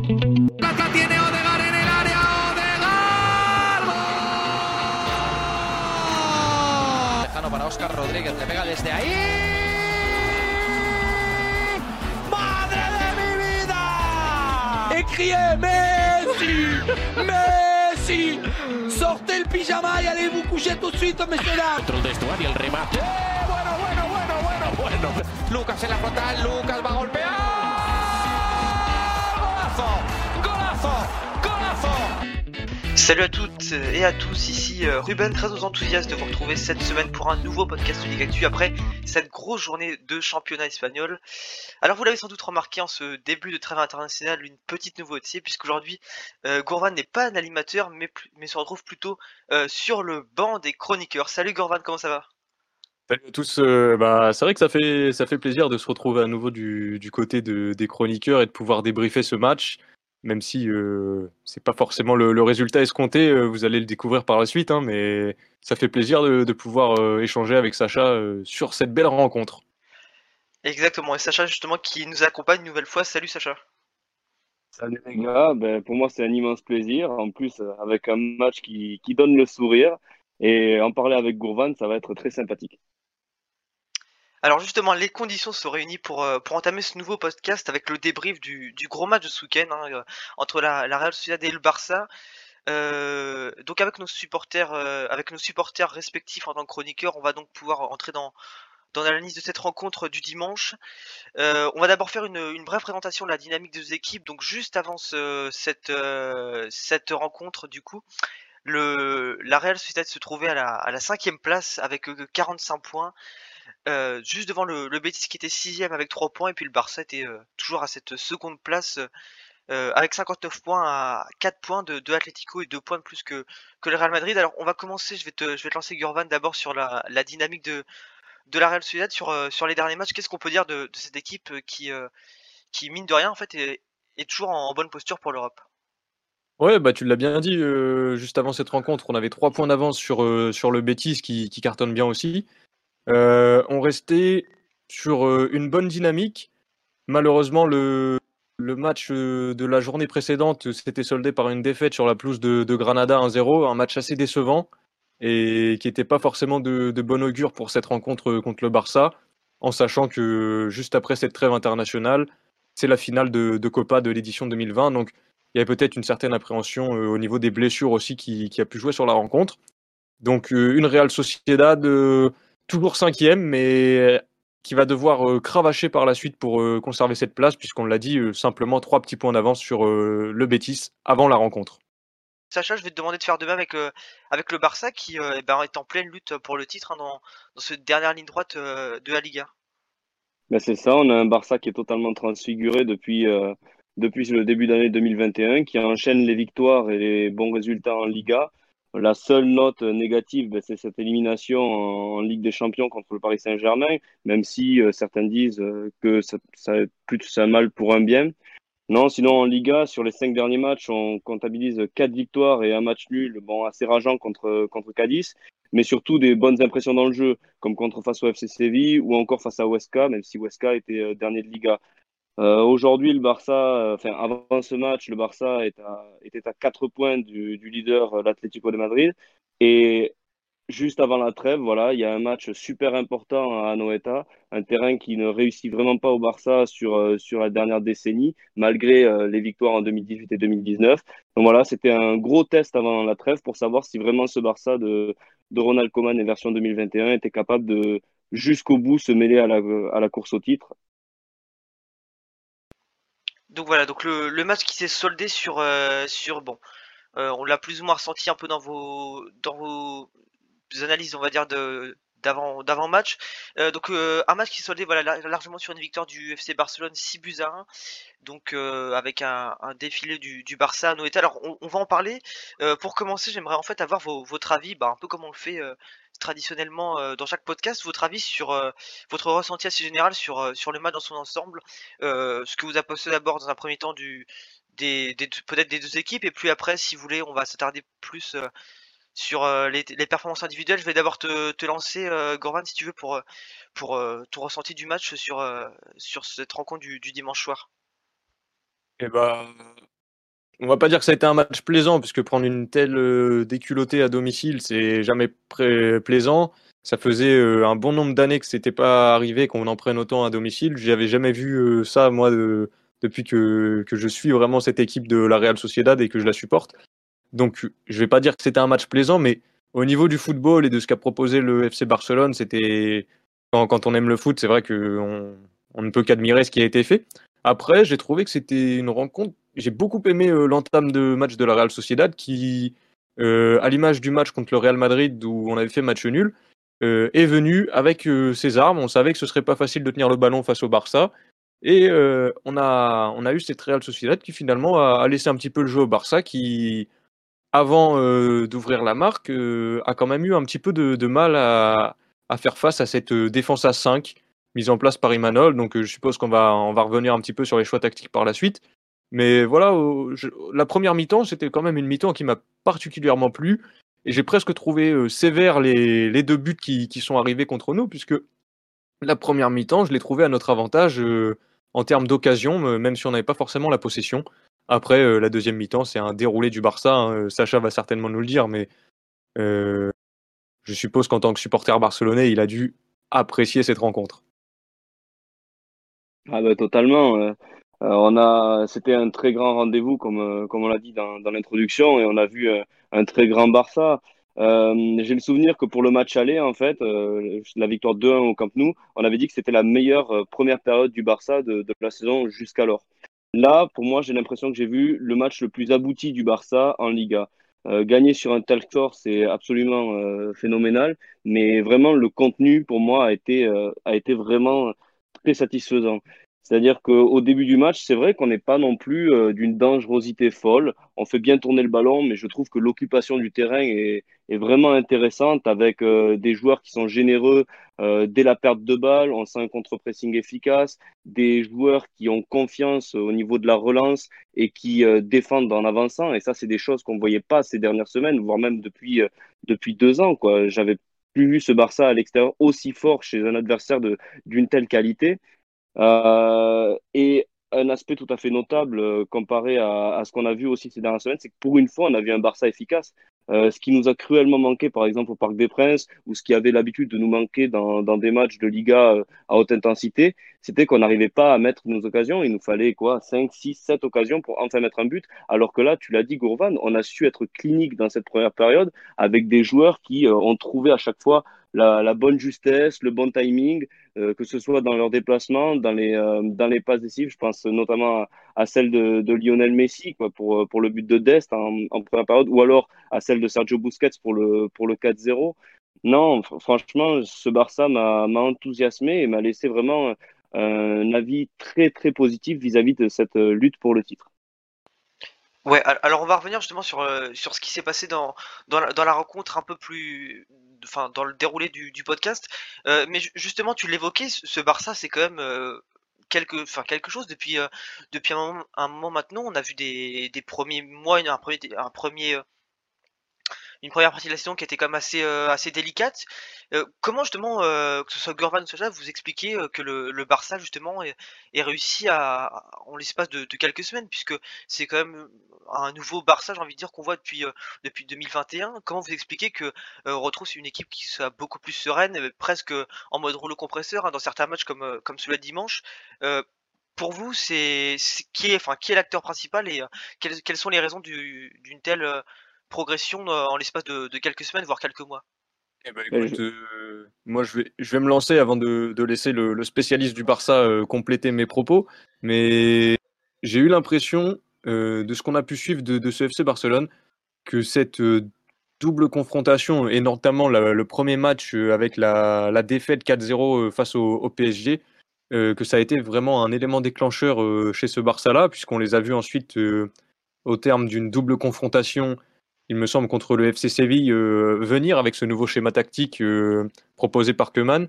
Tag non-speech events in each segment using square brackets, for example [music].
Tiene Odegaard en el área. Odegaard. ¡Gol! Lejano para Oscar Rodríguez, le pega desde ahí. ¡Madre de mi criez Messi Messi Sortez le pyjama y allez vous coucher tout de suite, messieurs dames Dentro del vestuario el remate. Bueno, bueno, bueno, bueno, bueno. Lucas en la frontal, Lucas va a golpear. Salut à toutes et à tous, ici euh, Ruben, très enthousiaste de vous retrouver cette semaine pour un nouveau podcast Ligue Actu après cette grosse journée de championnat espagnol. Alors vous l'avez sans doute remarqué en ce début de trêve international, une petite nouveauté puisqu'aujourd'hui euh, Gourvan n'est pas un animateur mais, se retrouve plutôt euh, sur le banc des chroniqueurs. Salut Gourvan, comment ça va? Salut à tous. bah, c'est vrai que ça fait, ça fait plaisir de se retrouver à nouveau du, côté de- des chroniqueurs et de pouvoir débriefer ce match, même si euh, c'est pas forcément le, le résultat escompté. euh, vous allez le découvrir par la suite, hein, mais ça fait plaisir de, de pouvoir euh, échanger avec Sacha euh, sur cette belle rencontre. Exactement, et Sacha justement qui nous accompagne une nouvelle fois. Salut Sacha. Salut les gars, ben, pour moi c'est un immense plaisir. En plus, avec un match qui, qui donne le sourire. Et en parler avec Gourvan, ça va être très sympathique. Alors justement, les conditions réunissent pour, euh, pour entamer ce nouveau podcast avec le débrief du, gros match de ce week-end hein, euh, entre la, Real Sociedad et le Barça. Euh, donc avec nos supporters, respectifs en tant que chroniqueurs, on va donc pouvoir entrer dans l'analyse de cette rencontre du dimanche. On va d'abord faire une, une brève présentation de la dynamique des deux équipes. Donc juste avant ce- cette rencontre, du coup, la Real Sociedad se trouvait à la à la cinquième place avec euh, 45 points. Euh, juste devant le, le Betis qui était sixième avec 3 points et puis le Barça était euh, toujours à cette seconde place euh, avec 59 points à 4 points de, de Atlético et 2 points de plus que, le Real Madrid. Alors on va commencer, je vais te, je vais lancer Gurvan d'abord sur la, dynamique de, la Real Sociedad sur, les derniers matchs. Qu'est-ce qu'on peut dire de, cette équipe qui, mine de rien en fait est, est toujours en, bonne posture pour l'Europe? Ouais, bah tu l'as bien dit, juste avant cette rencontre, on avait trois points d'avance sur, le Betis qui cartonne bien aussi. Euh, on restait sur euh, une bonne dynamique. Malheureusement, le, match euh, de la journée précédente s'était soldé par une défaite sur la pelouse de, Granada 1-0, un match assez décevant et qui n'était pas forcément de, bon augure pour cette rencontre contre le Barça, en sachant que juste après cette trêve internationale, c'est la finale de, Copa de l'édition 2020. Donc il y avait peut-être une certaine appréhension au niveau des blessures aussi qui, a pu jouer sur la rencontre. Donc une Real Sociedad toujours cinquième, mais qui va devoir euh, cravacher par la suite pour euh, conserver cette place, puisqu'on l'a dit, euh, simplement trois petits points d'avance sur euh, le Betis avant la rencontre. Sacha, je vais te demander de faire de même avec, euh, avec le Barça qui euh, eh ben, est en pleine lutte pour le titre hein, dans, dans cette dernière ligne droite euh, de la Liga. Ben, c'est ça, on a un Barça qui est totalement transfiguré depuis, euh, depuis le début d'année 2021, qui enchaîne les victoires et les bons résultats en Liga. La seule note négative, ben, c'est cette élimination en, Ligue des Champions contre le Paris Saint-Germain, même si euh, certains disent euh, que ça, plus un mal pour un bien. Non, sinon en Liga, sur les cinq derniers matchs, on comptabilise quatre victoires et un match nul, bon, assez rageant contre, contre Cadiz, mais surtout des bonnes impressions dans le jeu, comme contre face au FC Séville ou encore face à Huesca, même si Huesca était euh, dernier de Liga. Euh, Aujourd'hui, le Barça, euh, enfin avant ce match, le Barça était à quatre points du, leader, euh, l'Atlético de Madrid, et juste avant la trêve, voilà, il y a un match super important à Anoeta, un terrain qui ne réussit vraiment pas au Barça sur, sur la dernière décennie, malgré les victoires en 2018 et 2019. Donc voilà, c'était un gros test avant la trêve pour savoir si vraiment ce Barça de, de Ronald Koeman et version 2021 était capable de jusqu'au bout se mêler à la, à la course au titre. Donc voilà, donc le, match qui s'est soldé sur, euh, bon, euh, on l'a plus ou moins ressenti un peu dans vos, dans vos analyses, on va dire, d'avant, d'avant match. Euh, donc un match qui s'est soldé voilà, lar- largement sur une victoire du FC Barcelone 6 buts à 1. Donc avec un, défilé du, Barça à Noël. Alors on, va en parler. Pour commencer, j'aimerais en fait avoir votre avis, bah, un peu comme on le fait traditionnellement euh, dans chaque podcast, votre avis sur euh, votre ressenti assez général sur, euh, sur le match dans son ensemble. Ce que vous a posé d'abord dans un premier temps des, peut-être des deux équipes et puis après si vous voulez on va s'attarder plus sur les, performances individuelles. Je vais d'abord te, te lancer Gorvan si tu veux pour pour ton ressenti du match sur sur cette rencontre du, du dimanche soir. Eh ben, on va pas dire que ça a été un match plaisant, puisque prendre une telle déculottée à domicile, c'est jamais plaisant. Ça faisait un bon nombre d'années que c'était pas arrivé qu'on en prenne autant à domicile. J'avais jamais vu ça, moi, depuis que, que, je suis vraiment cette équipe de la Real Sociedad et que je la supporte. Donc, je vais pas dire que c'était un match plaisant, mais au niveau du football et de ce qu'a proposé le FC Barcelone, c'était quand, on aime le foot, c'est vrai qu'on on ne peut qu'admirer ce qui a été fait. Après, j'ai trouvé que c'était une rencontre. J'ai beaucoup aimé euh, l'entame de match de la Real Sociedad qui, euh, à l'image du match contre le Real Madrid où on avait fait match nul, euh, est venu avec ses armes. On savait que ce serait pas facile de tenir le ballon face au Barça. Et on, a, on a eu cette Real Sociedad qui finalement a, laissé un petit peu le jeu au Barça qui, avant d'ouvrir la marque, a quand même eu un petit peu de, mal à, faire face à cette défense à 5 mise en place par Imanol. Donc je suppose qu'on va, on va revenir un petit peu sur les choix tactiques par la suite. Mais voilà, la première mi-temps, c'était quand même une mi-temps qui m'a particulièrement plu. Et j'ai presque trouvé sévère les, deux buts qui, qui, sont arrivés contre nous, puisque la première mi-temps, je l'ai trouvé à notre avantage en termes d'occasion, même si on n'avait pas forcément la possession. Après, euh, la deuxième mi-temps, c'est un déroulé du Barça. Hein, euh, Sacha va certainement nous le dire, mais euh, je suppose qu'en tant que supporter barcelonais, il a dû apprécier cette rencontre. Ah bah, totalement. On a, c'était un très grand rendez-vous, comme, comme on l'a dit dans, dans l'introduction, et on a vu un très grand Barça. j'ai le souvenir que pour le match aller, en fait, la victoire 2-1 au Camp Nou, on avait dit que c'était la meilleure première période du Barça de, de la saison jusqu'alors. Là, pour moi, j'ai l'impression que j'ai vu le match le plus abouti du Barça en Liga. Euh, gagner sur un tel score, c'est absolument euh, phénoménal, mais vraiment le contenu pour moi a été, euh, a été vraiment très satisfaisant. C'est-à-dire qu'au début du match, c'est vrai qu'on n'est pas non plus euh, d'une dangerosité folle. On fait bien tourner le ballon, mais je trouve que l'occupation du terrain est, vraiment intéressante avec euh, des joueurs qui sont généreux euh, dès la perte de balle. On sent un contre-pressing efficace, des joueurs qui ont confiance au niveau de la relance et qui défendent en avançant. Et ça, c'est des choses qu'on ne voyait pas ces dernières semaines, voire même depuis, depuis deux ans. J'avais plus vu ce Barça à l'extérieur aussi fort chez un adversaire d'une telle qualité. Euh, et un aspect tout à fait notable euh, comparé à, ce qu'on a vu aussi ces dernières semaines, c'est que pour une fois, on a vu un Barça efficace. Euh, ce qui nous a cruellement manqué, par exemple, au Parc des Princes, ou ce qui avait l'habitude de nous manquer dans, des matchs de Liga à haute intensité, c'était qu'on n'arrivait pas à mettre nos occasions. Il nous fallait quoi 5, 6, 7 occasions pour enfin mettre un but. Alors que là, tu l'as dit, Gourvan, on a su être clinique dans cette première période avec des joueurs qui ont trouvé à chaque fois la, bonne justesse, le bon timing, euh, que ce soit dans leurs déplacements, dans les, euh, dans les passes décisives. Je pense notamment à, celle de, Lionel Messi quoi, pour, pour le but de Dest en, première période, ou alors à celle de Sergio Busquets pour le, pour le 4-0. Non, franchement, ce Barça m'a enthousiasmé et m'a laissé vraiment un avis très très positif vis-à-vis -vis de cette lutte pour le titre. Ouais, alors on va revenir justement sur, sur ce qui s'est passé dans, dans, la, rencontre un peu plus dans le déroulé du, podcast. Euh, mais justement, tu l'évoquais, ce Barça, c'est quand même euh, quelque, enfin quelque chose depuis euh, depuis un moment, un moment, maintenant. On a vu des, des premiers mois, un premier, un premier une première partie de la saison qui était quand même assez euh, assez délicate. Euh, comment justement euh, que ce soit Gorvan ou Soja, vous expliquez que le, Barça justement est, réussi à, en l'espace de, quelques semaines puisque c'est quand même un nouveau Barça j'ai envie de dire qu'on voit depuis depuis 2021. Comment vous expliquez que retrouve une équipe qui soit beaucoup plus sereine, presque en mode rouleau compresseur hein, dans certains matchs comme comme celui de dimanche pour vous, c'est qui est, enfin, qui est l'acteur principal et quelles, quelles, sont les raisons d'une telle progression euh, en l'espace de, quelques semaines, voire quelques mois. Eh ben, écoute, euh, moi je vais, je vais me lancer avant de, laisser le, spécialiste du Barça euh, compléter mes propos, mais j'ai eu l'impression de ce qu'on a pu suivre de, ce FC Barcelone que cette double confrontation, et notamment le premier match avec la, défaite 4-0 face au, PSG, que ça a été vraiment un élément déclencheur chez ce Barça-là, puisqu'on les a vus ensuite au terme d'une double confrontation il me semble, contre le FC Séville, euh, venir avec ce nouveau schéma tactique euh, proposé par Keman.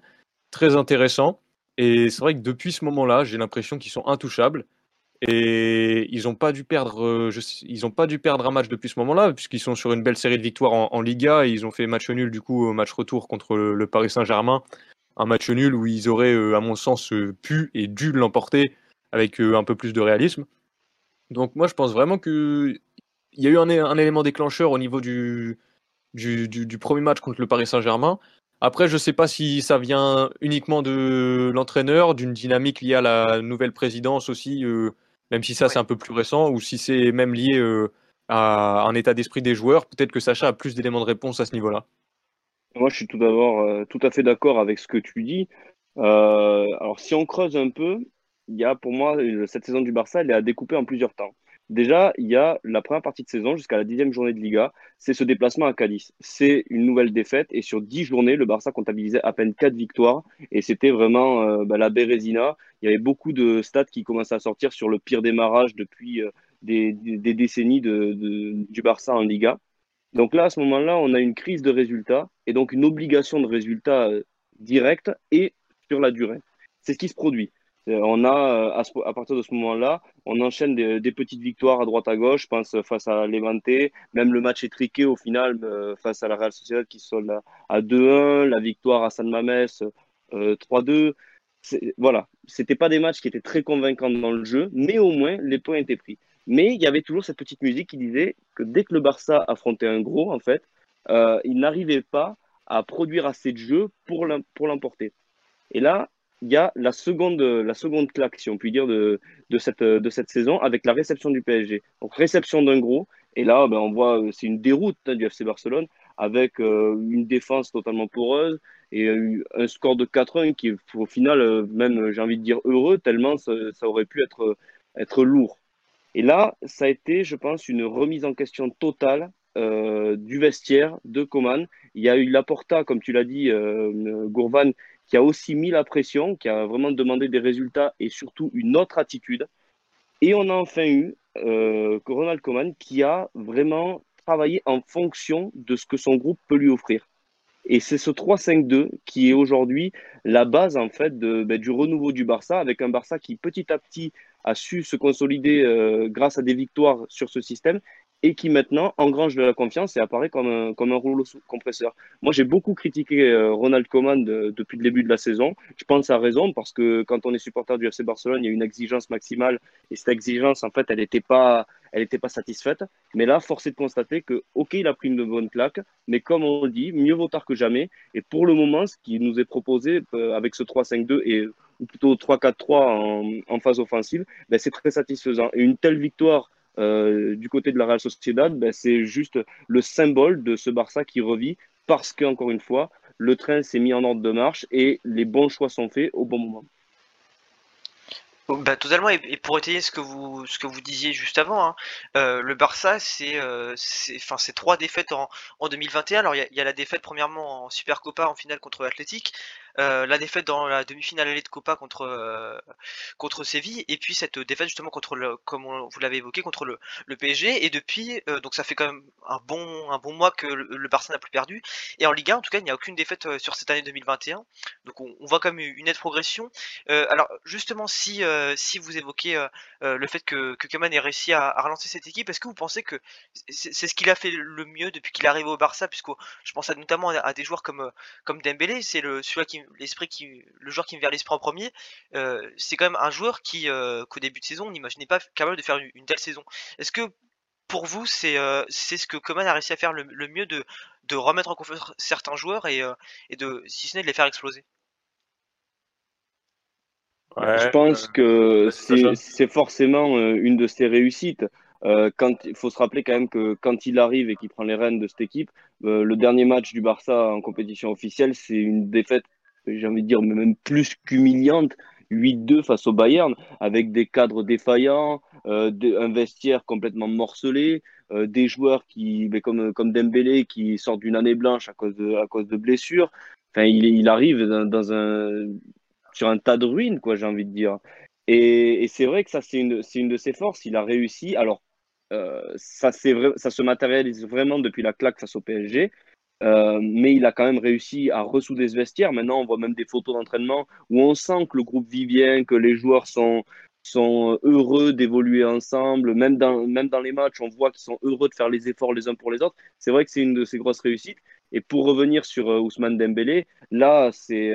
Très intéressant. Et c'est vrai que depuis ce moment-là, j'ai l'impression qu'ils sont intouchables. Et ils n'ont pas dû perdre, euh, pas dû perdre un match depuis ce moment-là, puisqu'ils sont sur une belle série de victoires en, Liga. Et ils ont fait match nul du coup au match retour contre le, Paris Saint-Germain, un match nul où ils auraient, à mon sens, pu et dû l'emporter avec un peu plus de réalisme. Donc moi, je pense vraiment que il y a eu un, un, élément déclencheur au niveau du, du, du, premier match contre le Paris Saint-Germain. Après, je ne sais pas si ça vient uniquement de l'entraîneur, d'une dynamique liée à la nouvelle présidence aussi, euh, même si ça c'est un peu plus récent, ou si c'est même lié euh, à un état d'esprit des joueurs. Peut-être que Sacha a plus d'éléments de réponse à ce niveau-là. Moi, je suis tout d'abord euh, tout à fait d'accord avec ce que tu dis. alors, si on creuse un peu, il y a pour moi cette saison du Barça, elle est à découper en plusieurs temps. Déjà, il y a la première partie de saison jusqu'à la dixième journée de Liga, c'est ce déplacement à Cadiz. C'est une nouvelle défaite et sur dix journées, le Barça comptabilisait à peine quatre victoires et c'était vraiment euh, bah, la Bérésina. Il y avait beaucoup de stats qui commençaient à sortir sur le pire démarrage depuis euh, des, décennies du Barça en Liga. Donc là, à ce moment-là, on a une crise de résultats et donc une obligation de résultats euh, direct et sur la durée. C'est ce qui se produit. On a, euh, à, partir de ce moment-là, on enchaîne des, petites victoires à droite à gauche. Je pense face à Levante, même le match est triqué au final euh, face à la Real Sociedad qui solde à 2-1, la victoire à San Mames 3-2. Euh, voilà, c'était pas des matchs qui étaient très convaincants dans le jeu, mais au moins les points étaient pris. Mais il y avait toujours cette petite musique qui disait que dès que le Barça affrontait un gros, en fait, il n'arrivait pas à produire assez de jeux pour l'emporter. Et là, il y a la seconde, la seconde claque, si on peut dire, de, de, cette, de cette saison avec la réception du PSG. Donc, réception d'un gros. Et là, ben, on voit, c'est une déroute hein, du FC Barcelone avec euh, une défense totalement poreuse et un score de 4-1 qui, au final, euh, même, j'ai envie de dire heureux, tellement ça, aurait pu être, être lourd. Et là, ça a été, je pense, une remise en question totale euh, du vestiaire de Coman. Il y a eu Laporta, comme tu l'as dit, euh, Gourvan, qui a aussi mis la pression, qui a vraiment demandé des résultats et surtout une autre attitude. Et on a enfin eu euh, Ronald Koeman qui a vraiment travaillé en fonction de ce que son groupe peut lui offrir. Et c'est ce 3-5-2 qui est aujourd'hui la base en fait de, ben, du renouveau du Barça, avec un Barça qui petit à petit a su se consolider euh, grâce à des victoires sur ce système et qui maintenant engrange de la confiance et apparaît comme un, comme un rouleau compresseur. Moi, j'ai beaucoup critiqué euh, Ronald Koeman depuis le début de la saison. Je pense à raison parce que quand on est supporter du FC Barcelone, il y a une exigence maximale et cette exigence, en fait, elle n'était pas, elle n'était pas satisfaite. Mais là, force est de constater que, ok, il a pris une bonne claque, mais comme on dit, mieux vaut tard que jamais. Et pour le moment, ce qui nous est proposé euh, avec ce 3-5-2 et ou plutôt 3-4-3 en, en, phase offensive, ben, c'est très satisfaisant. Et une telle victoire euh, du côté de la Real Sociedad, ben, c'est juste le symbole de ce Barça qui revit parce qu'encore une fois, le train s'est mis en ordre de marche et les bons choix sont faits au bon moment. Bah, totalement, et, pour étayer ce que vous ce que vous disiez juste avant, hein, euh, le Barça, c'est euh, c'est trois défaites en, en 2021. Alors il y, y a, la défaite premièrement en Supercopa en finale contre l'Athletic, euh, la défaite dans la demi-finale allée de Copa contre euh, contre Séville et puis cette défaite justement contre le comme vous l'avez évoqué contre le, le PSG et depuis euh, donc ça fait quand même un bon un bon mois que le, Barça n'a plus perdu et en Ligue 1 en tout cas il n'y a aucune défaite sur cette année 2021 donc on, voit quand même une nette progression. Alors justement si si vous évoquez le fait que que Kaman ait réussi à, relancer cette équipe est-ce que vous pensez que c'est ce qu'il a fait le mieux depuis qu'il est arrivé au Barça puisque je pense notamment à, des joueurs comme comme Dembélé c'est le celui qui l'esprit qui, le joueur qui me vient à l'esprit en premier, euh, c'est quand même un joueur qui, euh, qu'au début de saison, on n'imaginait pas capable de faire une, telle saison. Est-ce que pour vous, c'est euh, c'est ce que Coman a réussi à faire le, mieux de, de remettre en confiance certains joueurs et, et de, si ce n'est de les faire exploser? Je pense que c'est forcément une de ses réussites. Euh, quand il faut se rappeler quand même que quand il arrive et qu'il prend les rênes de cette équipe, le dernier match du Barça en compétition officielle, c'est une défaite j'ai envie de dire, même plus qu'humiliante, 8-2 face au Bayern, avec des cadres défaillants, euh, un vestiaire complètement morcelé, euh, des joueurs qui, mais comme, comme Dembélé qui sort d'une année blanche à cause de, à cause de blessures. Enfin, il, arrive dans, un, sur un tas de ruines, quoi, j'ai envie de dire. Et, et c'est vrai que ça, c'est une, une de ses forces. Il a réussi. Alors, euh, ça, vrai, ça se matérialise vraiment depuis la claque face au PSG. Euh, mais il a quand même réussi à ressouder ce vestiaire. Maintenant, on voit même des photos d'entraînement où on sent que le groupe vit bien, que les joueurs sont, heureux d'évoluer ensemble. Même dans, même dans les matchs, on voit qu'ils sont heureux de faire les efforts les uns pour les autres. C'est vrai que c'est une de ses grosses réussites. Et pour revenir sur Ousmane Dembélé, là, c'est,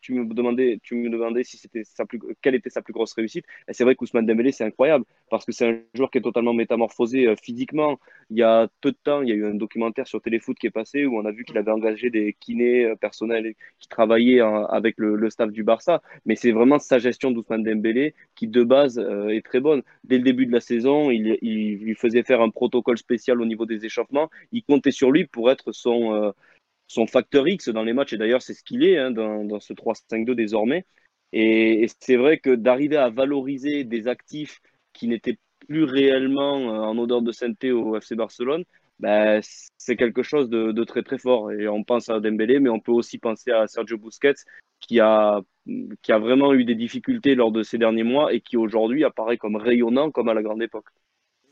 tu me demandais, tu me demandais si c'était sa plus, quelle était sa plus grosse réussite. C'est vrai qu'Ousmane Dembélé, c'est incroyable parce que c'est un joueur qui est totalement métamorphosé physiquement. Il y a peu de temps, il y a eu un documentaire sur Téléfoot qui est passé où on a vu qu'il avait engagé des kinés personnels qui travaillaient avec le, staff du Barça. Mais c'est vraiment sa gestion d'Ousmane Dembélé qui de base est très bonne. Dès le début de la saison, il, lui faisait faire un protocole spécial au niveau des échauffements. Il comptait sur lui pour être son, euh, son facteur X dans les matchs. Et d'ailleurs, c'est ce qu'il est hein, dans, ce 3-5-2 désormais. Et, c'est vrai que d'arriver à valoriser des actifs qui n'étaient plus réellement euh, en odeur de sainteté au FC Barcelone, ben, c'est quelque chose de, de, très très fort. Et on pense à Dembélé, mais on peut aussi penser à Sergio Busquets, qui a, qui a vraiment eu des difficultés lors de ces derniers mois et qui aujourd'hui apparaît comme rayonnant comme à la grande époque.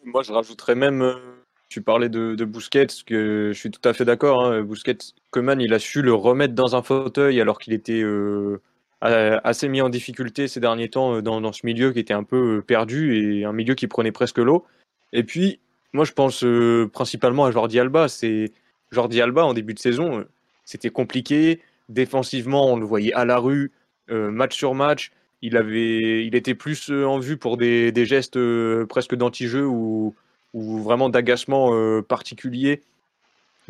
Moi, je rajouterais même, euh, tu parlais de, de Busquets, que je suis tout à fait d'accord. Hein, Busquets, Coman, il a su le remettre dans un fauteuil alors qu'il était euh, assez mis en difficulté ces derniers temps euh, dans, ce milieu qui était un peu perdu et un milieu qui prenait presque l'eau. Et puis, moi, je pense principalement à Jordi Alba. C'est Jordi Alba en début de saison, c'était compliqué. Défensivement, on le voyait à la rue, match sur match il, avait, il était plus euh, en vue pour des, des gestes euh, presque d'anti-jeu ou, ou, vraiment d'agacement euh, particulier,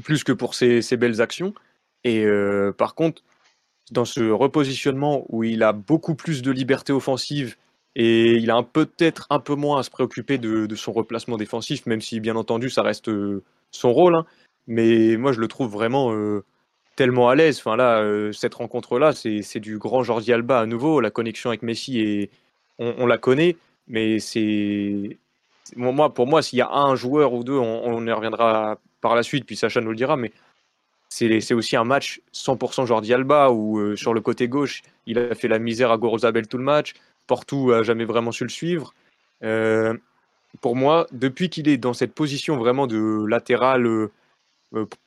plus que pour ses, belles actions. Et euh, par contre, dans ce repositionnement où il a beaucoup plus de liberté offensive et il a peut-être un peu moins à se préoccuper de, son replacement défensif, même si bien entendu ça reste son rôle. Hein. Mais moi je le trouve vraiment euh, tellement à l'aise. Enfin là, euh, cette rencontre-là, c'est du grand Jordi Alba à nouveau. La connexion avec Messi, et on, on la connaît, mais c'est moi pour moi, s'il y a un joueur ou deux, on, on, y reviendra par la suite, puis Sacha nous le dira, mais c'est aussi un match 100% Jordi Alba où euh, sur le côté gauche, il a fait la misère à Gorozabel tout le match. Portou a jamais vraiment su le suivre. Euh, pour moi, depuis qu'il est dans cette position vraiment de latéral, euh,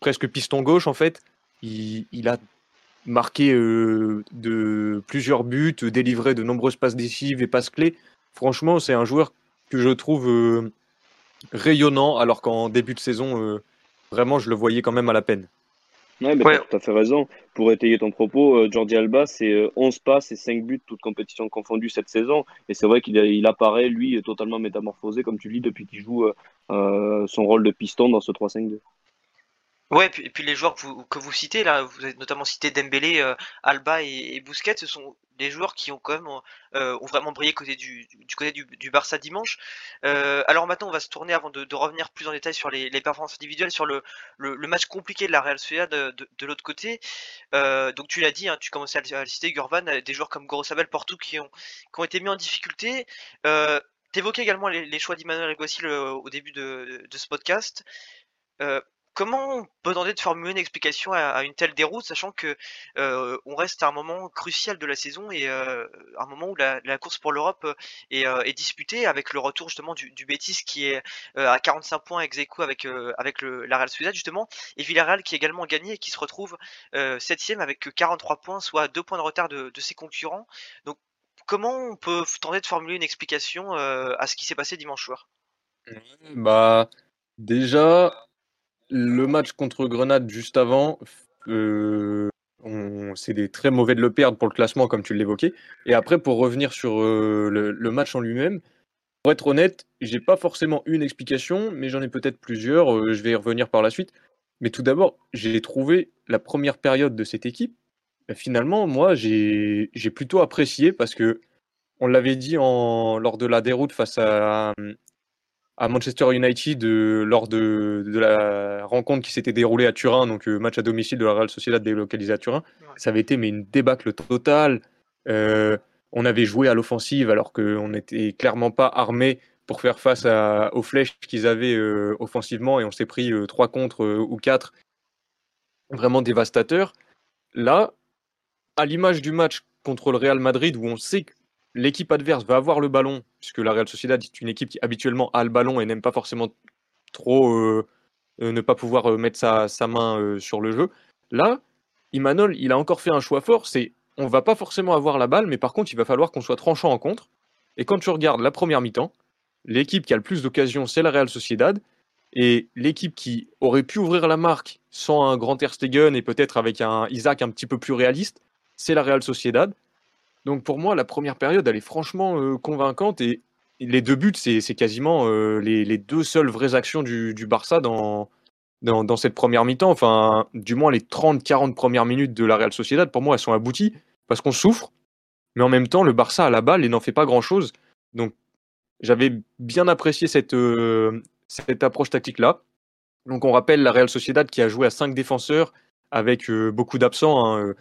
presque piston gauche en fait, il, il a marqué de plusieurs buts, délivré de nombreuses passes décisives et passes clés. Franchement, c'est un joueur que je trouve euh, rayonnant, alors qu'en début de saison, euh, vraiment, je le voyais quand même à la peine. Ouais, mais ouais. tu as fait raison. Pour étayer ton propos, euh, Jordi Alba, c'est 11 passes et 5 buts, toutes compétitions confondues cette saison. Et c'est vrai qu'il il apparaît, lui, totalement métamorphosé, comme tu le dis, depuis qu'il joue euh, son rôle de piston dans ce 3-5-2. Ouais, et puis, les joueurs que vous, citez là, vous avez notamment cité Dembélé, euh, Alba et, et, Busquets, ce sont des joueurs qui ont quand même euh, ont vraiment brillé du, côté du, Barça dimanche. Euh, alors maintenant, on va se tourner avant de, revenir plus en détail sur les, performances individuelles, sur le, match compliqué de la Real Sociedad de, l'autre côté. Euh, donc tu l'as dit, hein, tu commençais à le citer, Gurvan, des joueurs comme Gorosabel, Porto qui ont été mis en difficulté. Euh, T'évoquais également les, choix d'Emmanuel Alguacil au début de, ce podcast. Euh, Comment on peut tenter de formuler une explication à, à une telle déroute, sachant que euh, on reste à un moment crucial de la saison et euh, un moment où la, course pour l'Europe est, euh, est, disputée avec le retour justement du, du qui est à 45 points ex aequo avec avec le, la Real Sociedad justement et Villarreal qui est également gagné et qui se retrouve septième avec 43 points, soit deux points de retard de, de ses concurrents. Donc comment on peut tenter de formuler une explication à ce qui s'est passé dimanche soir? Bah déjà le match contre Grenade juste avant, euh, c'est très mauvais de le perdre pour le classement, comme tu l'évoquais. Et après, pour revenir sur euh, le, match en lui-même, pour être honnête, j'ai pas forcément une explication, mais j'en ai peut-être plusieurs. Euh, je vais y revenir par la suite. Mais tout d'abord, j'ai trouvé la première période de cette équipe. Finalement, moi, j'ai plutôt apprécié parce que on l'avait dit lors de la déroute face à, à Manchester United euh, lors de, de, la rencontre qui s'était déroulée à Turin, donc euh, match à domicile de la Real Sociedad délocalisé à Turin. Ça avait été mais une débâcle totale. Euh, on avait joué à l'offensive alors qu'on n'était clairement pas armé pour faire face à, aux flèches qu'ils avaient euh, offensivement et on s'est pris trois contre ou quatre vraiment dévastateurs. Là, à l'image du match contre le Real Madrid où on sait que l'équipe adverse va avoir le ballon, puisque la Real Sociedad est une équipe qui habituellement a le ballon et n'aime pas forcément trop euh, euh, ne pas pouvoir euh, mettre sa, main sur le jeu. Là, Imanol, il a encore fait un choix fort, c'est on va pas forcément avoir la balle, mais par contre, il va falloir qu'on soit tranchant en contre. Et quand tu regardes la première mi-temps, l'équipe qui a le plus d'occasions, c'est la Real Sociedad. Et l'équipe qui aurait pu ouvrir la marque sans un grand Ter Stegen et peut-être avec un Isaac un petit peu plus réaliste, c'est la Real Sociedad. Donc pour moi, la première période, elle est franchement euh, convaincante et les deux buts, c'est quasiment euh, les, deux seules vraies actions du, Barça dans, dans, cette première mi-temps. Enfin, du moins les 30-40 premières minutes de la Real Sociedad, pour moi, elles sont abouties parce qu'on souffre, mais en même temps, le Barça a la balle et n'en fait pas grand-chose. Donc j'avais bien apprécié cette, euh, cette approche tactique-là. Donc on rappelle la Real Sociedad qui a joué à 5 défenseurs avec beaucoup d'absents. Hein,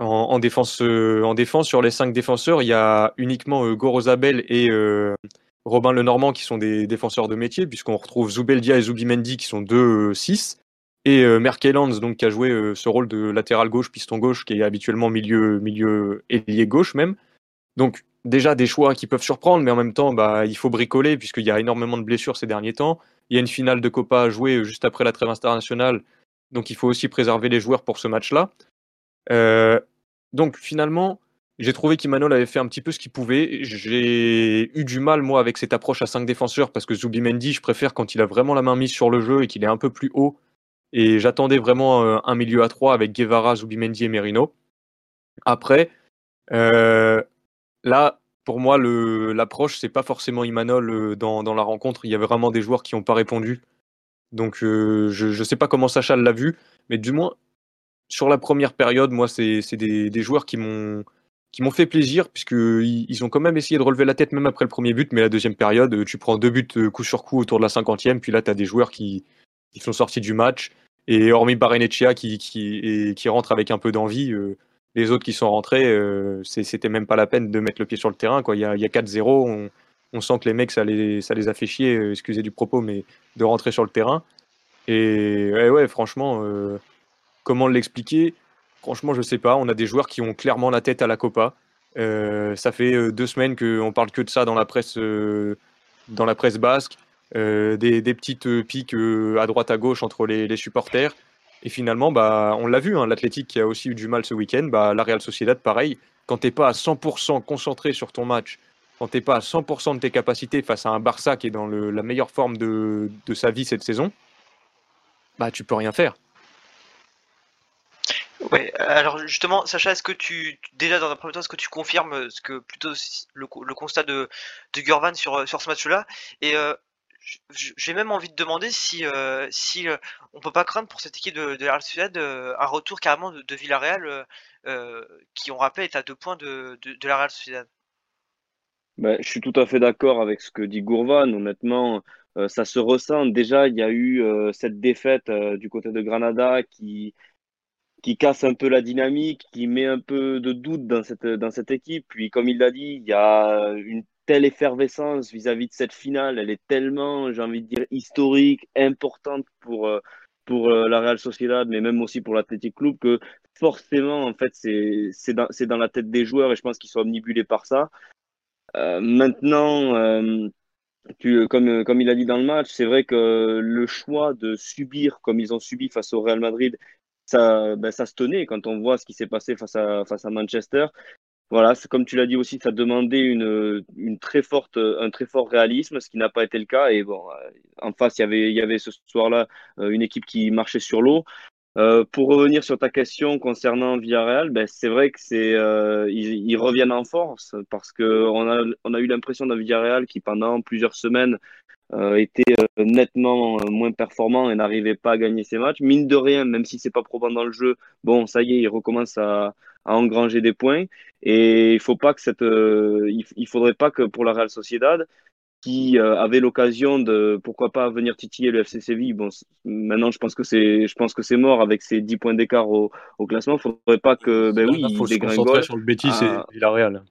euh, en, défense, en défense, sur les 5 défenseurs, il y a uniquement Gorozabel et Robin Lenormand qui sont des défenseurs de métier, puisqu'on retrouve Zubeldia et Zubimendi qui sont deux 6 et Merkelands donc qui a joué ce rôle de latéral gauche, piston gauche, qui est habituellement milieu, milieu ailier gauche même. Donc déjà des choix qui peuvent surprendre, mais en même temps, bah, il faut bricoler puisqu'il y a énormément de blessures ces derniers temps. Il y a une finale de Copa à jouer juste après la trêve internationale, donc il faut aussi préserver les joueurs pour ce match-là. Euh, donc finalement, j'ai trouvé qu'Imanol avait fait un petit peu ce qu'il pouvait. J'ai eu du mal, moi, avec cette approche à 5 défenseurs parce que Zubimendi, je préfère quand il a vraiment la main mise sur le jeu et qu'il est un peu plus haut. Et j'attendais vraiment euh, un milieu à 3 avec Guevara, Zubimendi et Merino. Après, euh, Là, pour moi, l'approche, c'est pas forcément Imanol dans, la rencontre. Il y avait vraiment des joueurs qui n'ont pas répondu. Donc, je ne sais pas comment Sacha l'a vu, mais du moins, sur la première période, moi, c'est des, joueurs qui m'ont fait plaisir, puisqu'ils ils ont quand même essayé de relever la tête même après le premier but, mais la deuxième période, euh, tu prends deux buts coup sur coup autour de la cinquantième, puis là, tu as des joueurs qui, qui sont sortis du match, et hormis Barenechea qui, qui, rentre avec un peu d'envie, les autres qui sont rentrés, euh, c'était même pas la peine de mettre le pied sur le terrain. Il y a, 4-0, on, sent que les mecs, ça les, ça les a fait chier, euh, excusez du propos, mais de rentrer sur le terrain. Et ouais, franchement, euh, comment l'expliquer? Franchement, je sais pas. On a des joueurs qui ont clairement la tête à la Copa. ça fait deux semaines qu'on parle que de ça dans la presse, presse basque. Des, petites piques à droite à gauche entre les, supporters. Et finalement, bah, on l'a vu, hein, l'Athletic qui a aussi eu du mal ce week-end, bah, la Real Sociedad, pareil, quand tu n'es pas à 100% concentré sur ton match, quand tu n'es pas à 100% de tes capacités face à un Barça qui est dans la meilleure forme de, sa vie cette saison, bah tu peux rien faire. Ouais, alors justement, Sacha, est-ce que tu, déjà dans un premier temps, est-ce que tu confirmes ce que plutôt le, constat de, de Gurvan sur, sur ce match-là? Et euh, j'ai même envie de demander si, euh, si euh, on peut pas craindre pour cette équipe de, de la Real Sociedad euh, un retour carrément de, Villarreal, qui on rappelle est à deux points de, de, la Real Sociedad? Ben, je suis tout à fait d'accord avec ce que dit Gourvan. Honnêtement, ça se ressent. Déjà, il y a eu cette défaite du côté de Granada qui, qui casse un peu la dynamique, qui met un peu de doute dans cette, dans cette équipe. Puis, comme il l'a dit, il y a une telle effervescence vis-à-vis de cette finale. Elle est tellement, j'ai envie de dire, historique, importante pour, euh, pour euh, la Real Sociedad, mais même aussi pour l'Athletic Club, que forcément, en fait, c'est dans, dans la tête des joueurs et je pense qu'ils sont omnibulés par ça. Euh, maintenant, tu, comme, comme il a dit dans le match, c'est vrai que le choix de subir comme ils ont subi face au Real Madrid, ça, ben, ça se tenait quand on voit ce qui s'est passé face à, face à Manchester. Voilà, comme tu l'as dit aussi, ça demandait une, une très forte, un très fort réalisme, ce qui n'a pas été le cas. Et bon, euh, en face, il y avait, y avait ce soir-là euh, une équipe qui marchait sur l'eau. Euh, pour revenir sur ta question concernant Villarreal, ben c'est vrai que c'est ils, reviennent en force parce que on a, on a eu l'impression d'un Villarreal qui pendant plusieurs semaines était nettement moins performant et n'arrivait pas à gagner ses matchs. Mine de rien, même si c'est pas probant dans le jeu, bon, ça y est, il recommence à, à engranger des points. Et il faut pas que cette, euh, il, faudrait pas que pour la Real Sociedad, qui euh, avait l'occasion de, pourquoi pas, venir titiller le FC Séville. Bon, maintenant, je pense que c'est, je pense que c'est mort avec ces 10 points d'écart au, au classement. Faudrait pas que, ben oui, il faut se concentrer sur le Betis et Villarreal.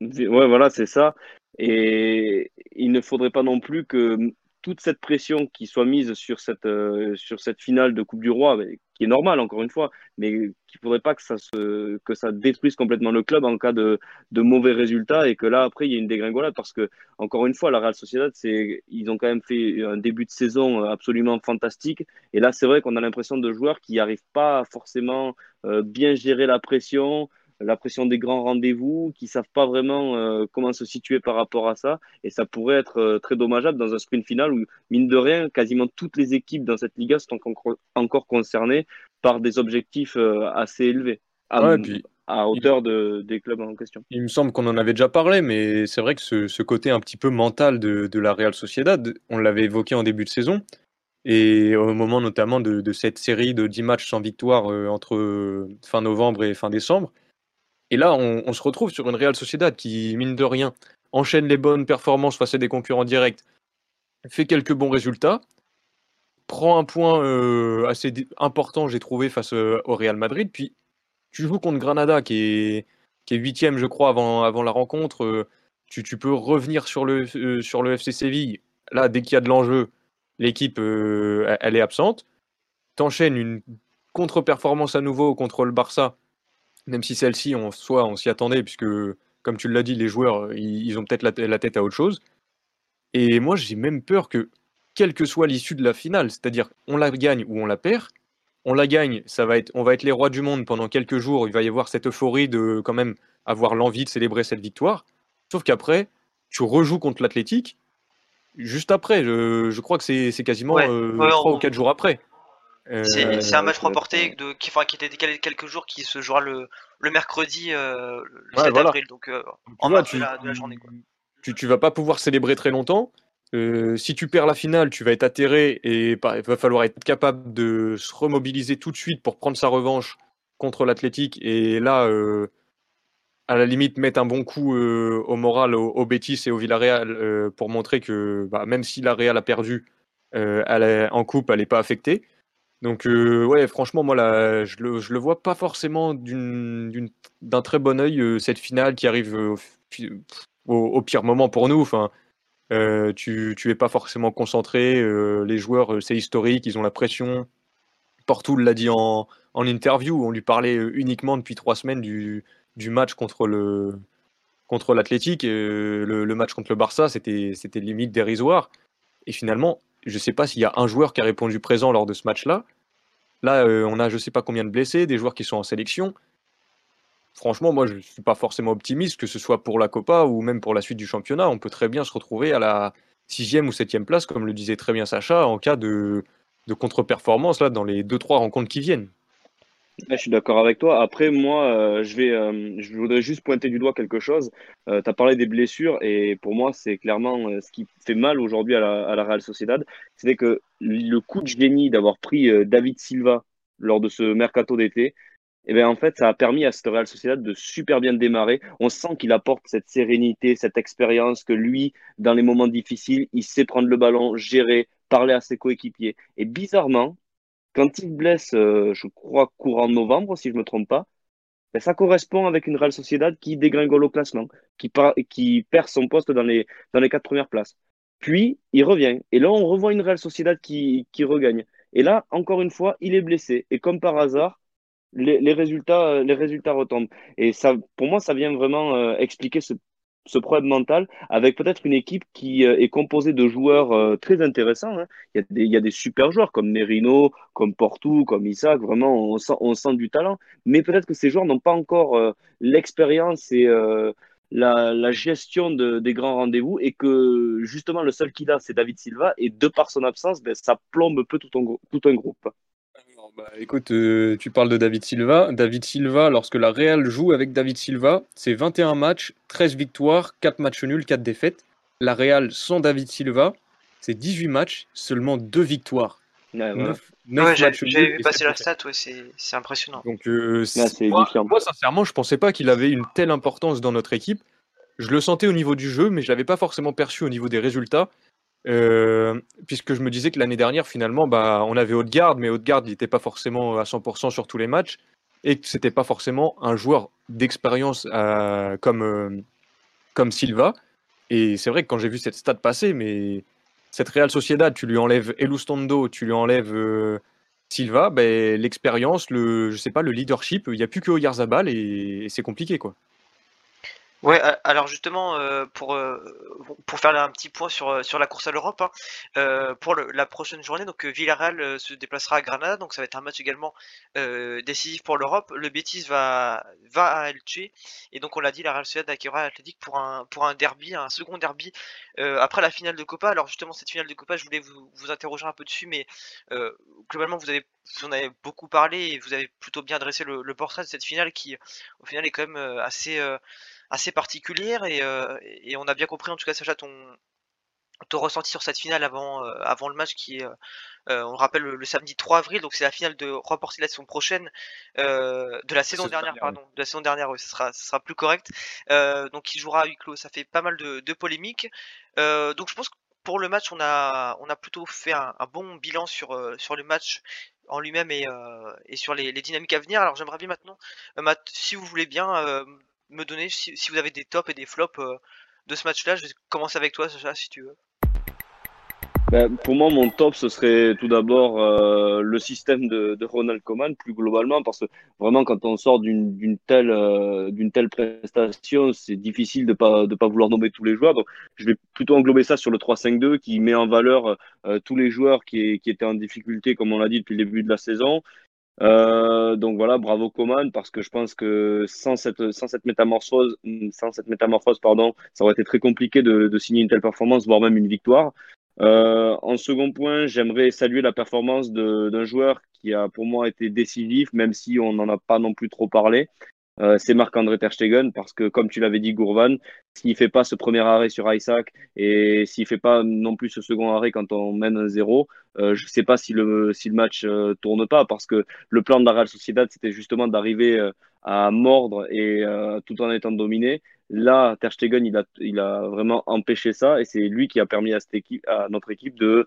Ouais, voilà, c'est ça. Et il ne faudrait pas non plus que toute cette pression qui soit mise sur cette, euh, sur cette finale de Coupe du Roi, qui est normale encore une fois, mais qu'il ne faudrait pas que ça, que ça détruise complètement le club en cas de, de mauvais résultats et que là, après, il y ait une dégringolade parce que, encore une fois, la Real Sociedad, ils ont quand même fait un début de saison absolument fantastique. Et là, c'est vrai qu'on a l'impression de joueurs qui n'arrivent pas forcément euh, bien gérer la pression, la pression des grands rendez-vous, qui savent pas vraiment euh, comment se situer par rapport à ça. Et ça pourrait être euh, très dommageable dans un sprint final où, mine de rien, quasiment toutes les équipes dans cette Liga sont encore, concernées par des objectifs euh, assez élevés. À, Ouais, puis à hauteur de, des clubs en question. il me semble qu'on en avait déjà parlé, mais c'est vrai que ce, ce côté un petit peu mental de, de la Real Sociedad, on l'avait évoqué en début de saison, et au moment notamment de, de cette série de 10 matchs sans victoire euh, entre fin novembre et fin décembre. Et là, on, se retrouve sur une Real Sociedad qui, mine de rien, enchaîne les bonnes performances face à des concurrents directs, fait quelques bons résultats, prend un point euh, assez important, j'ai trouvé, face euh, au Real Madrid. Puis tu joues contre Granada, qui est, huitième, je crois, avant, la rencontre. euh, tu, peux revenir sur le, sur le FC Séville. Là, dès qu'il y a de l'enjeu, l'équipe, elle est absente. T'enchaînes une contre-performance à nouveau contre le Barça, même si celle-ci, en soi, on s'y attendait, puisque, comme tu l'as dit, les joueurs, euh, ils, ont peut-être la, tête à autre chose. Et moi, j'ai même peur que, quelle que soit l'issue de la finale, c'est-à-dire on la gagne ou on la perd, on la gagne, ça va être, on va être les rois du monde pendant quelques jours, il va y avoir cette euphorie de quand même avoir l'envie de célébrer cette victoire. Sauf qu'après, tu rejoues contre l'Athletic, juste après, je, je crois que c'est quasiment Ouais, euh, ouais, trois on- ou quatre jours après. Euh, C'est un match reporté de, qui, enfin, qui était décalé de quelques jours, qui se jouera le, le mercredi, euh, le Ouais, 7 voilà. avril, donc euh, tu en vois, marge de la, de la journée. Quoi. tu, tu vas pas pouvoir célébrer très longtemps. Euh, si tu perds la finale, tu vas être atterré et il va falloir être capable de se remobiliser tout de suite pour prendre sa revanche contre l'Athletic et là, euh, à la limite, mettre un bon coup euh, au moral au, au Betis et au Villarreal euh, pour montrer que bah, même si la Real a perdu euh, elle est- en coupe, elle n'est pas affectée. Donc euh, ouais, franchement, moi là, je le, je le vois pas forcément d'un très bon œil euh, cette finale qui arrive euh, au pire moment pour nous. Enfin, euh, tu, tu es pas forcément concentré. les joueurs, c'est historique, ils ont la pression. Portoul l'a dit en, en interview. On lui parlait uniquement depuis trois semaines du, du match contre le contre l'Athletic. le, le match contre le Barça, c'était limite dérisoire. Et finalement, je sais pas s'il y a un joueur qui a répondu présent lors de ce match-là. Là, euh, on a je sais pas combien de blessés, des joueurs qui sont en sélection. Franchement, moi, je ne suis pas forcément optimiste, que ce soit pour la Copa ou même pour la suite du championnat. On peut très bien se retrouver à la sixième ou septième place, comme le disait très bien Sacha, en cas de, contre-performance dans les deux trois rencontres qui viennent. Je suis d'accord avec toi. Après, moi, euh, je vais, euh, je voudrais juste pointer du doigt quelque chose. tu as parlé des blessures et pour moi, c'est clairement euh, ce qui fait mal aujourd'hui à la, à la Real Sociedad. C'est que le coup de génie d'avoir pris euh, David Silva lors de ce mercato d'été, eh bien, en fait, ça a permis à cette Real Sociedad de super bien démarrer. On sent qu'il apporte cette sérénité, cette expérience, que lui, dans les moments difficiles, il sait prendre le ballon, gérer, parler à ses coéquipiers. Et bizarrement, quand il blesse, euh, je crois, courant novembre, si je me trompe pas, ben, ça correspond avec une Real Sociedad qui dégringole au classement, qui, perd son poste dans les, quatre premières places. Puis, il revient. Et là, on revoit une Real Sociedad qui, regagne. Et là, encore une fois, il est blessé. Et comme par hasard, les, euh, résultats retombent. Et ça, pour moi, ça vient vraiment euh, expliquer ce, ce problème mental avec peut-être une équipe qui euh, est composée de joueurs euh, très intéressants. hein. Il y a des, super joueurs comme Merino, comme Portou, comme Isaac. Vraiment, on sent, du talent. Mais peut-être que ces joueurs n'ont pas encore euh, l'expérience et la, gestion de, des grands rendez-vous et que justement le seul qu'il a, c'est David Silva. Et de par son absence, ben, ça plombe un peu tout un groupe. Bah, écoute, euh, tu parles de David Silva. David Silva, lorsque la Real joue avec David Silva, c'est 21 matchs, 13 victoires, 4 matchs nuls, 4 défaites. La Real sans David Silva, c'est 18 matchs, seulement 2 victoires. Ouais, voilà. 9, 9 Ouais, j'ai nuls vu passer la stat, ouais, c'est impressionnant. Donc, euh, Là, moi, moi, sincèrement, je pensais pas qu'il avait une telle importance dans notre équipe. Je le sentais au niveau du jeu, mais je l'avais pas forcément perçu au niveau des résultats. Euh, puisque je me disais que l'année dernière, finalement, bah, on avait Haute-Garde, mais Haute-Garde, n'était pas forcément à 100% sur tous les matchs, et que c'était pas forcément un joueur d'expérience euh, comme, euh, comme Silva. Et c'est vrai que quand j'ai vu cette stat passer, mais cette Real Sociedad, tu lui enlèves Elustondo, tu lui enlèves Silva, ben, l'expérience, le, sais pas, le leadership, il n'y a plus que Oyarzabal et, et c'est compliqué quoi. Ouais, alors justement, euh, pour, euh, pour faire un petit point sur, euh, sur la course à l'Europe, hein, pour la prochaine journée, donc Villarreal se déplacera à Granada, donc ça va être un match également décisif pour l'Europe. Le Betis va, va à Elche, et donc on l'a dit, la Real Sociedad accueillera l'Athletic pour un, pour un derby, un second derby après la finale de Copa. Alors justement, cette finale de Copa, je voulais vous, vous interroger un peu dessus, mais globalement, vous avez vous en avez beaucoup parlé et vous avez plutôt bien dressé le, le portrait de cette finale qui, au final, est quand même assez assez particulière et, euh, et, on a bien compris en tout cas Sacha ton ton ressenti sur cette finale avant euh, avant le match qui est euh, on rappelle le, samedi 3 avril donc c'est la finale de remporter la saison prochaine de la saison dernière pardon de la saison dernière ce sera ce sera plus correct. Donc il jouera à huis clos ça fait pas mal de, de polémiques. Donc je pense que pour le match, on a, on a plutôt fait un, bon bilan sur, sur le match en lui-même et, et sur les, les, dynamiques à venir. Alors j'aimerais bien maintenant, si vous voulez bien, me donner si, vous avez des tops et des flops euh, de ce match-là. Je vais commencer avec toi, Sacha, si tu veux. Ben, pour moi, mon top, ce serait tout d'abord euh, le système de, Ronald Koeman, plus globalement, parce que vraiment, quand on sort d'une telle, euh, telle prestation, c'est difficile de pas de pas vouloir nommer tous les joueurs. Donc, je vais plutôt englober ça sur le 3-5-2, qui met en valeur tous les joueurs qui étaient en difficulté, comme on l'a dit depuis le début de la saison, euh, donc voilà, bravo Coman, parce que je pense que sans cette, sans cette métamorphose, sans cette métamorphose, pardon, ça aurait été très compliqué de, de signer une telle performance, voire même une victoire. Euh, en second point, j'aimerais saluer la performance d'un joueur qui a pour moi été décisif, même si on n'en a pas non plus trop parlé. Euh, c'est Marc-André Terstegen parce que comme tu l'avais dit Gourvan, s'il fait pas ce premier arrêt sur Isaac et s'il fait pas non plus ce second arrêt quand on mène un 0 euh, je sais pas si le match euh, tourne pas parce que le plan de la Real Sociedad c'était justement d'arriver euh, à mordre et tout en étant dominé. Là, Terstegen il a il a vraiment empêché ça et c'est lui qui a permis à à notre équipe de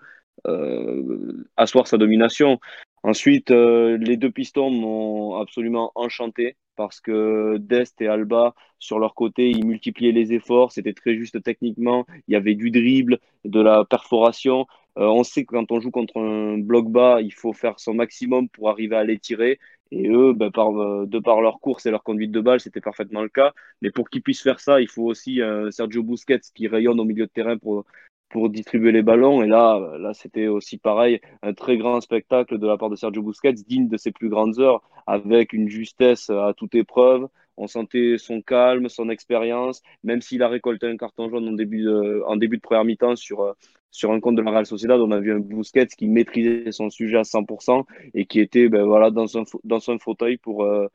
asseoir sa domination. Ensuite, les deux pistons m'ont absolument enchanté parce que Dest et Alba, sur leur côté, ils multipliaient les efforts, c'était très juste techniquement, il y avait du dribble, de la perforation. Euh, on sait que quand on joue contre un bloc bas, il faut faire son maximum pour arriver à les tirer. Et eux, ben, euh, de par leur course et leur conduite de balle, c'était parfaitement le cas. Mais pour qu'ils puissent faire ça, il faut aussi un Sergio Busquets qui rayonne au milieu de terrain pour, pour distribuer les ballons. Et là, là c'était aussi pareil, un très grand spectacle de la part de Sergio Busquets, digne de ses plus grandes heures, avec une justesse à toute épreuve. On sentait son calme, son expérience, même s'il a récolté un carton jaune en début de, en début de première mi-temps sur, sur un compte de la Real Sociedad, on a vu un Busquets qui maîtrisait son sujet à 100% et qui était ben, voilà, dans, un, dans son fauteuil pour, euh,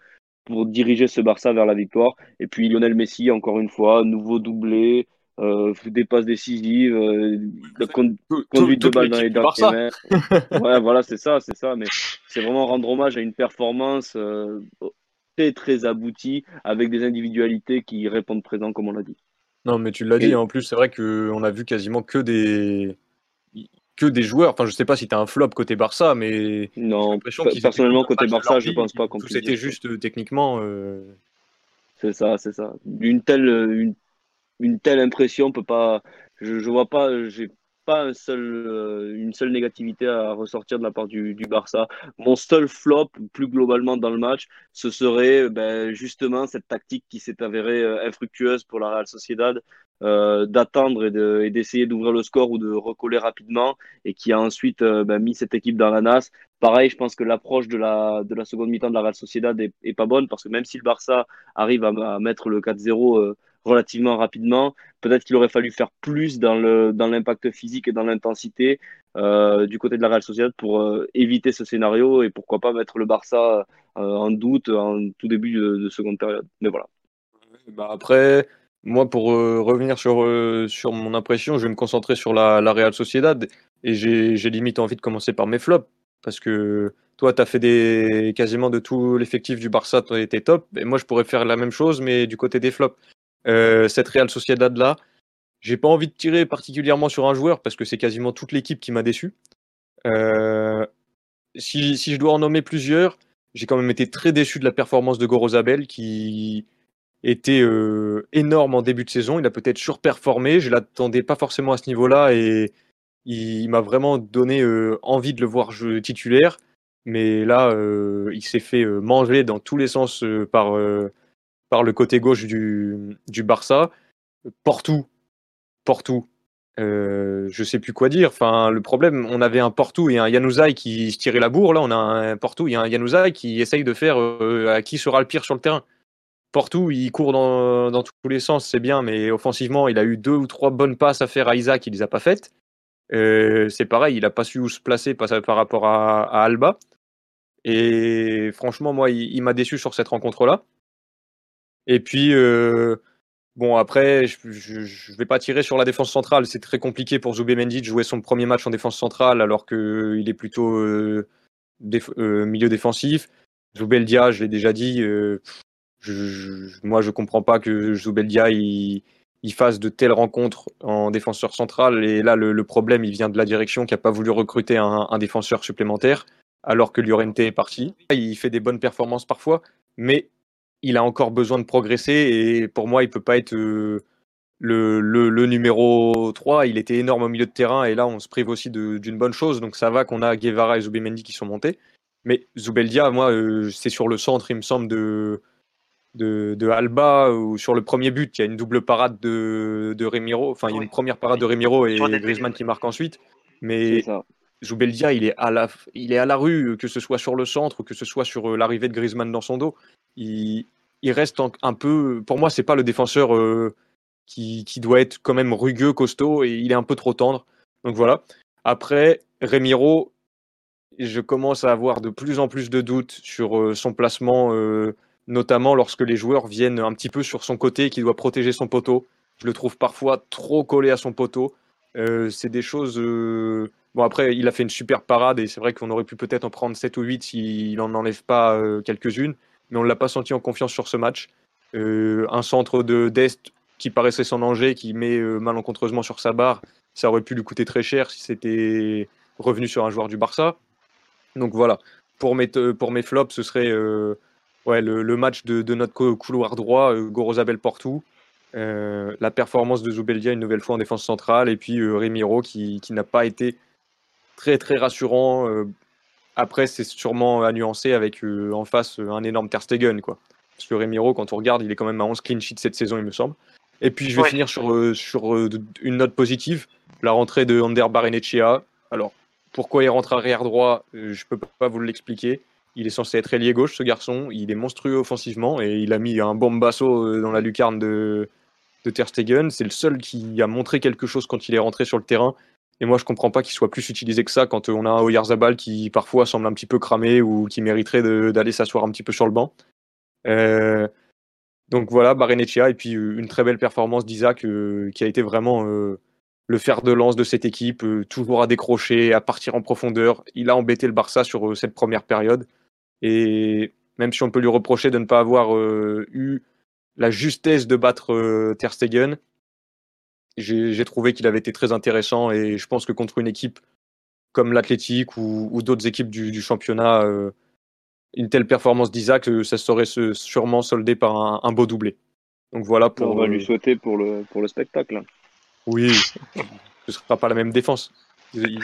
pour diriger ce Barça vers la victoire. Et puis Lionel Messi, encore une fois, nouveau doublé, euh, des passes décisives, euh, conduite de balle dans les derniers [laughs] ouais, voilà, c'est ça, c'est ça. Mais c'est vraiment rendre hommage à une performance euh, très très aboutie avec des individualités qui répondent présent, comme on l'a dit. Non, mais tu l'as dit. En plus, c'est vrai qu'on a vu quasiment que des que des joueurs. Enfin, je sais pas si tu as un flop côté Barça, mais non. Personnellement, côté Barça, je pense pas qu'on C'était juste techniquement. C'est ça, c'est ça. Une telle, une une telle impression peut pas. Je, je vois pas. J'ai pas un seul, euh, une seule négativité à ressortir de la part du, Barça. Mon seul flop, plus globalement dans le match, ce serait ben, justement cette tactique qui s'est avérée euh, infructueuse pour la Real Sociedad, euh, d'attendre et d'essayer d'ouvrir le score ou de recoller rapidement, et qui a ensuite euh, ben, mis cette équipe dans la nasse. Pareil, je pense que l'approche de la, de la seconde mi-temps de la Real Sociedad est, pas bonne, parce que même si le Barça arrive à mettre le 4-0 relativement rapidement. Peut-être qu'il aurait fallu faire plus dans le dans l'impact physique et dans l'intensité euh, du côté de la Real Sociedad pour euh, éviter ce scénario et pourquoi pas mettre le Barça euh, en doute en tout début de, seconde période. Mais voilà. Bah après, moi pour revenir sur sur mon impression, je vais me concentrer sur la, la Real Sociedad et j'ai limite envie de commencer par mes flops parce que toi, tu as fait des, quasiment de tout l'effectif du Barça, tu été top. Et moi, je pourrais faire la même chose, mais du côté des flops. Euh, cette Real Sociedad là, j'ai pas envie de tirer particulièrement sur un joueur parce que c'est quasiment toute l'équipe qui m'a déçu. Euh, si, si, je dois en nommer plusieurs, j'ai quand même été très déçu de la performance de Gorozabel qui était euh, énorme en début de saison. Il a peut-être surperformé. Je l'attendais pas forcément à ce niveau-là et il, m'a vraiment donné envie de le voir jouer titulaire. Mais là, il s'est fait manger dans tous les sens par par le côté gauche du, du Barça. Portou, Portou, euh, je sais plus quoi dire. Enfin, le problème, on avait un Portou et un Yanouzaï qui se tirait la bourre. Là, on a un Portou et un Yanouzaï qui essaye de faire euh, à qui sera le pire sur le terrain. Portou, il court dans, dans tous les sens, c'est bien, mais offensivement, il a eu deux ou trois bonnes passes à faire à Isaac, il les a pas faites. Euh, c'est pareil, il a pas su où se placer par, rapport à, Alba. Et franchement, moi, il m'a déçu sur cette rencontre-là. Et puis, euh, Bon, après, je ne vais pas tirer sur la défense centrale. C'est très compliqué pour Mendy de jouer son premier match en défense centrale alors qu'il est plutôt euh, euh, milieu défensif. Zubeldia, je l'ai déjà dit, euh, je, moi je comprends pas que Zubeldia il, fasse de telles rencontres en défenseur central. Et là, le, problème, il vient de la direction qui n'a pas voulu recruter un, un, défenseur supplémentaire alors que Llorente est parti. Il fait des bonnes performances parfois, mais il a encore besoin de progresser et pour moi, il peut pas être euh, le, le, le, numéro 3. Il était énorme au milieu de terrain et là, on se prive aussi d'une bonne chose. Donc ça va qu'on a Guevara et Zubimendi qui sont montés. Mais Zubeldia, moi, euh, c'est sur le centre, il me semble, de, de, de, Alba ou sur le premier but. Il y a une double parade de, de Remiro. Enfin, il y a une première parade de Remiro et Griezmann qui marque ensuite. Mais Zubeldia, il est, à la, il est à la rue, que ce soit sur le centre ou que ce soit sur euh, l'arrivée de Griezmann dans son dos il, reste un peu. Pour moi, c'est pas le défenseur euh, qui, doit être quand même rugueux, costaud, et il est un peu trop tendre. Donc voilà. Après, Remiro, je commence à avoir de plus en plus de doutes sur euh, son placement, euh, notamment lorsque les joueurs viennent un petit peu sur son côté, qui doit protéger son poteau. Je le trouve parfois trop collé à son poteau. C'est des choses. Bon, après, il a fait une super parade et c'est vrai qu'on aurait pu peut-être en prendre 7 ou 8 s'il n'en enlève pas quelques-unes mais on ne l'a pas senti en confiance sur ce match. Euh, un centre de d'Est qui paraissait sans danger, qui met euh, malencontreusement sur sa barre, ça aurait pu lui coûter très cher si c'était revenu sur un joueur du Barça. Donc voilà, pour mes, flops, ce serait euh, le, match de, notre couloir droit, Gorozabel Portou, la performance de Zubeldia une nouvelle fois en défense centrale, et puis Remiro qui, qui n'a pas été très très rassurant après, c'est sûrement à nuancer avec euh, en face euh, un énorme Ter Stegen, quoi. Parce que Remiro, quand on regarde, il est quand même à 11 clean sheets cette saison, il me semble. Et puis, je vais ouais. finir sur, euh, sur une note positive, la rentrée de Ander Barenechea. Alors, pourquoi il rentre arrière droit, je peux pas vous l'expliquer. Il est censé être ailier gauche, ce garçon. Il est monstrueux offensivement et il a mis un bombasso dans la lucarne de, de Ter Stegen. C'est le seul qui a montré quelque chose quand il est rentré sur le terrain. Et moi, je comprends pas qu'il soit plus utilisé que ça quand on a un Oyarzabal qui parfois semble un petit peu cramé ou qui mériterait d'aller s'asseoir un petit peu sur le banc. Euh, donc voilà, Barenechia et puis euh, une très belle performance d'Isaac euh, qui a été vraiment euh, le fer de lance de cette équipe, euh, toujours à décrocher, à partir en profondeur. Il a embêté le Barça sur euh, cette première période. Et même si on peut lui reprocher de ne pas avoir eu la justesse de battre Ter Stegen, j'ai trouvé qu'il avait été très intéressant et je pense que contre une équipe comme l'Athletic ou, ou d'autres équipes du, du championnat, euh, une telle performance d'Isaac, euh, ça serait se, sûrement soldé par un, un, beau doublé. Donc voilà pour. On va lui souhaiter pour le, pour le spectacle. Oui, ce ne sera pas la même défense. Ils, ils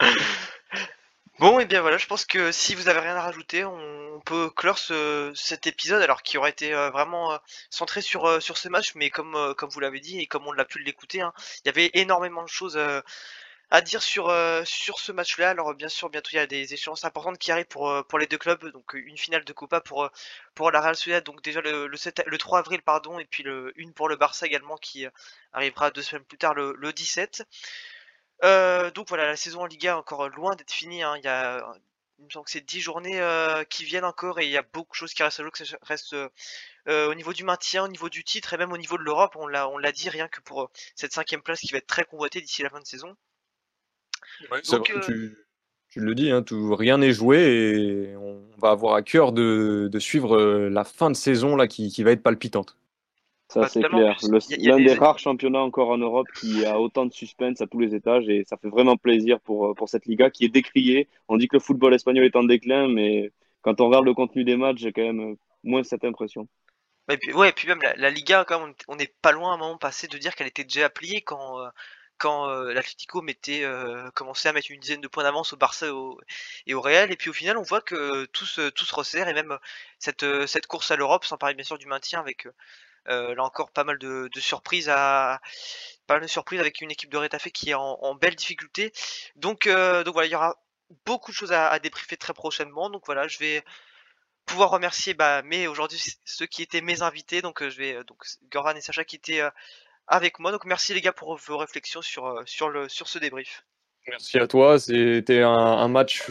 [laughs] Bon, et bien voilà, je pense que si vous avez rien à rajouter, on peut clore ce, cet épisode, alors qui aurait été euh, vraiment euh, centré sur, euh, sur ce match, mais comme, comme vous l'avez dit et comme on l'a pu l'écouter, hein, il y avait énormément de choses à dire sur, sur ce match-là. Alors bien sûr, bientôt il y a des échéances importantes qui arrivent pour, pour les deux clubs, donc une finale de Copa pour, pour la Real Sociedad, donc déjà le, le, 7, le 3 avril, pardon, et puis le, une pour le Barça également qui arrivera deux semaines plus tard, le, le 17. Euh, donc voilà, la saison en Liga encore loin d'être finie. Hein. Il y a, il me semble que c'est 10 journées euh, qui viennent encore et il y a beaucoup de choses qui restent à l'eau, que ça reste euh, au niveau du maintien, au niveau du titre et même au niveau de l'Europe. On l'a, on l'a dit rien que pour cette cinquième place qui va être très convoitée d'ici la fin de saison. Ouais, donc, vrai, tu, tu, le dis, hein, tout, rien n'est joué et on va avoir à cœur de, de suivre la fin de saison là qui, qui va être palpitante. Ça, c'est clair. L'un des rares championnats encore en Europe qui a autant de suspense à tous les étages et ça fait vraiment plaisir pour, pour cette Liga qui est décriée. On dit que le football espagnol est en déclin, mais quand on regarde le contenu des matchs, j'ai quand même moins cette impression. Et puis, ouais, et puis même la, la Liga, quand même, on n'est pas loin à un moment passé de dire qu'elle était déjà pliée quand, euh, quand euh, l'Atlético mettait commençait à mettre une dizaine de points d'avance au Barça et au, et au Real. Et puis au final, on voit que tout se, tout se resserre et même cette, cette course à l'Europe, sans parler bien sûr du maintien avec là encore pas mal de, surprises à pas de surprises avec une équipe de Retafe qui est en, belle difficulté. Donc donc voilà, il y aura beaucoup de choses à, débriefer très prochainement. Donc voilà, je vais pouvoir remercier bah, aujourd'hui ceux qui étaient mes invités. Donc euh, je vais euh, donc Goran et Sacha qui étaient euh, avec moi. Donc merci les gars pour vos réflexions sur, sur, le, sur ce débrief. Merci à toi. C'était un, match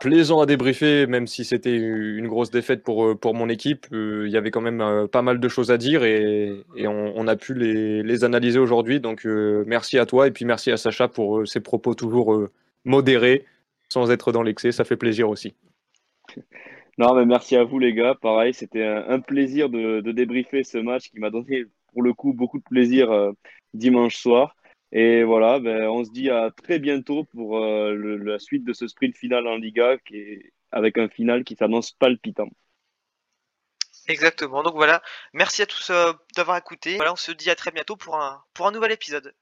plaisant à débriefer, même si c'était une grosse défaite pour, pour mon équipe. Il y avait quand même pas mal de choses à dire et, on, a pu les, analyser aujourd'hui. Donc merci à toi et puis merci à Sacha pour ses propos toujours modérés, sans être dans l'excès. Ça fait plaisir aussi. [laughs] Non, mais merci à vous les gars. Pareil, c'était un, plaisir de, débriefer ce match qui m'a donné pour le coup beaucoup de plaisir euh, dimanche soir. Et voilà, ben, on se dit à très bientôt pour euh, la suite de ce sprint final en Liga avec un final qui s'annonce palpitant. Exactement. Donc voilà, merci à tous euh, d'avoir écouté. Voilà, on se dit à très bientôt pour un, pour un nouvel épisode.